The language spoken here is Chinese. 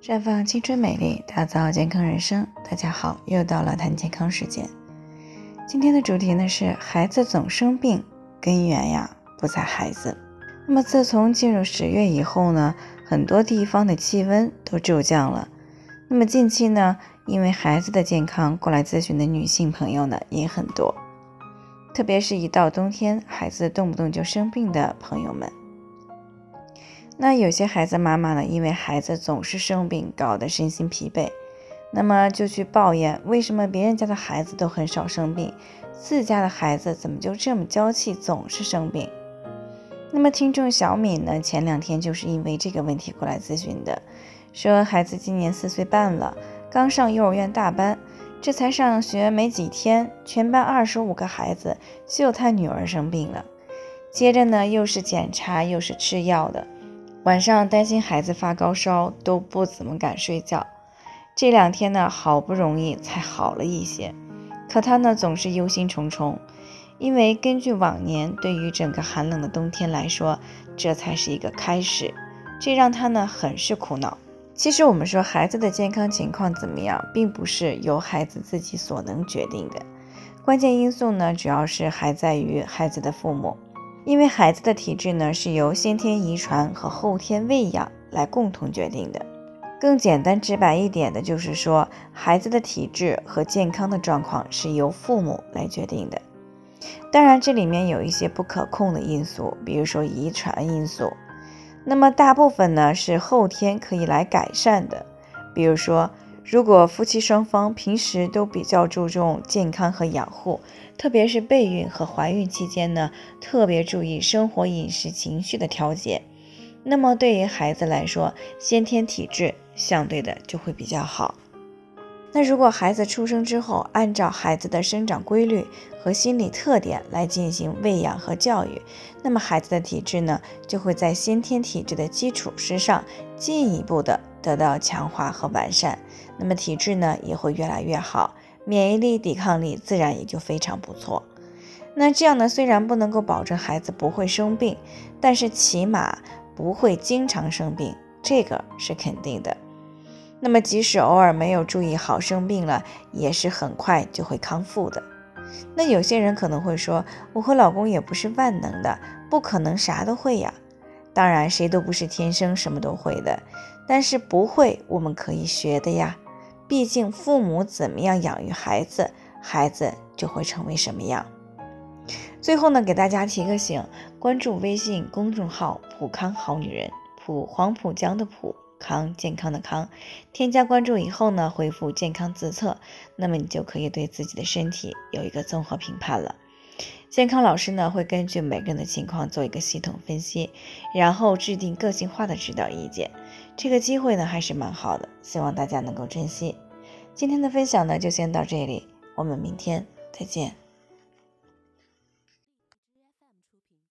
绽放青春美丽，打造健康人生。大家好，又到了谈健康时间。今天的主题呢是孩子总生病，根源呀不在孩子。那么自从进入十月以后呢，很多地方的气温都骤降了。那么近期呢，因为孩子的健康过来咨询的女性朋友呢也很多，特别是一到冬天，孩子动不动就生病的朋友们。那有些孩子妈妈呢，因为孩子总是生病，搞得身心疲惫，那么就去抱怨为什么别人家的孩子都很少生病，自家的孩子怎么就这么娇气，总是生病？那么听众小敏呢，前两天就是因为这个问题过来咨询的，说孩子今年四岁半了，刚上幼儿园大班，这才上学没几天，全班二十五个孩子，就他女儿生病了，接着呢又是检查又是吃药的。晚上担心孩子发高烧，都不怎么敢睡觉。这两天呢，好不容易才好了一些，可他呢总是忧心忡忡，因为根据往年，对于整个寒冷的冬天来说，这才是一个开始，这让他呢很是苦恼。其实我们说孩子的健康情况怎么样，并不是由孩子自己所能决定的，关键因素呢，主要是还在于孩子的父母。因为孩子的体质呢，是由先天遗传和后天喂养来共同决定的。更简单直白一点的，就是说孩子的体质和健康的状况是由父母来决定的。当然，这里面有一些不可控的因素，比如说遗传因素。那么大部分呢是后天可以来改善的，比如说。如果夫妻双方平时都比较注重健康和养护，特别是备孕和怀孕期间呢，特别注意生活、饮食、情绪的调节，那么对于孩子来说，先天体质相对的就会比较好。那如果孩子出生之后，按照孩子的生长规律和心理特点来进行喂养和教育，那么孩子的体质呢，就会在先天体质的基础之上进一步的。得到强化和完善，那么体质呢也会越来越好，免疫力、抵抗力自然也就非常不错。那这样呢，虽然不能够保证孩子不会生病，但是起码不会经常生病，这个是肯定的。那么即使偶尔没有注意好生病了，也是很快就会康复的。那有些人可能会说，我和老公也不是万能的，不可能啥都会呀。当然，谁都不是天生什么都会的，但是不会我们可以学的呀。毕竟父母怎么样养育孩子，孩子就会成为什么样。最后呢，给大家提个醒：关注微信公众号“普康好女人”，普黄浦江的普康健康的康。添加关注以后呢，回复“健康自测”，那么你就可以对自己的身体有一个综合评判了。健康老师呢会根据每个人的情况做一个系统分析，然后制定个性化的指导意见。这个机会呢还是蛮好的，希望大家能够珍惜。今天的分享呢就先到这里，我们明天再见。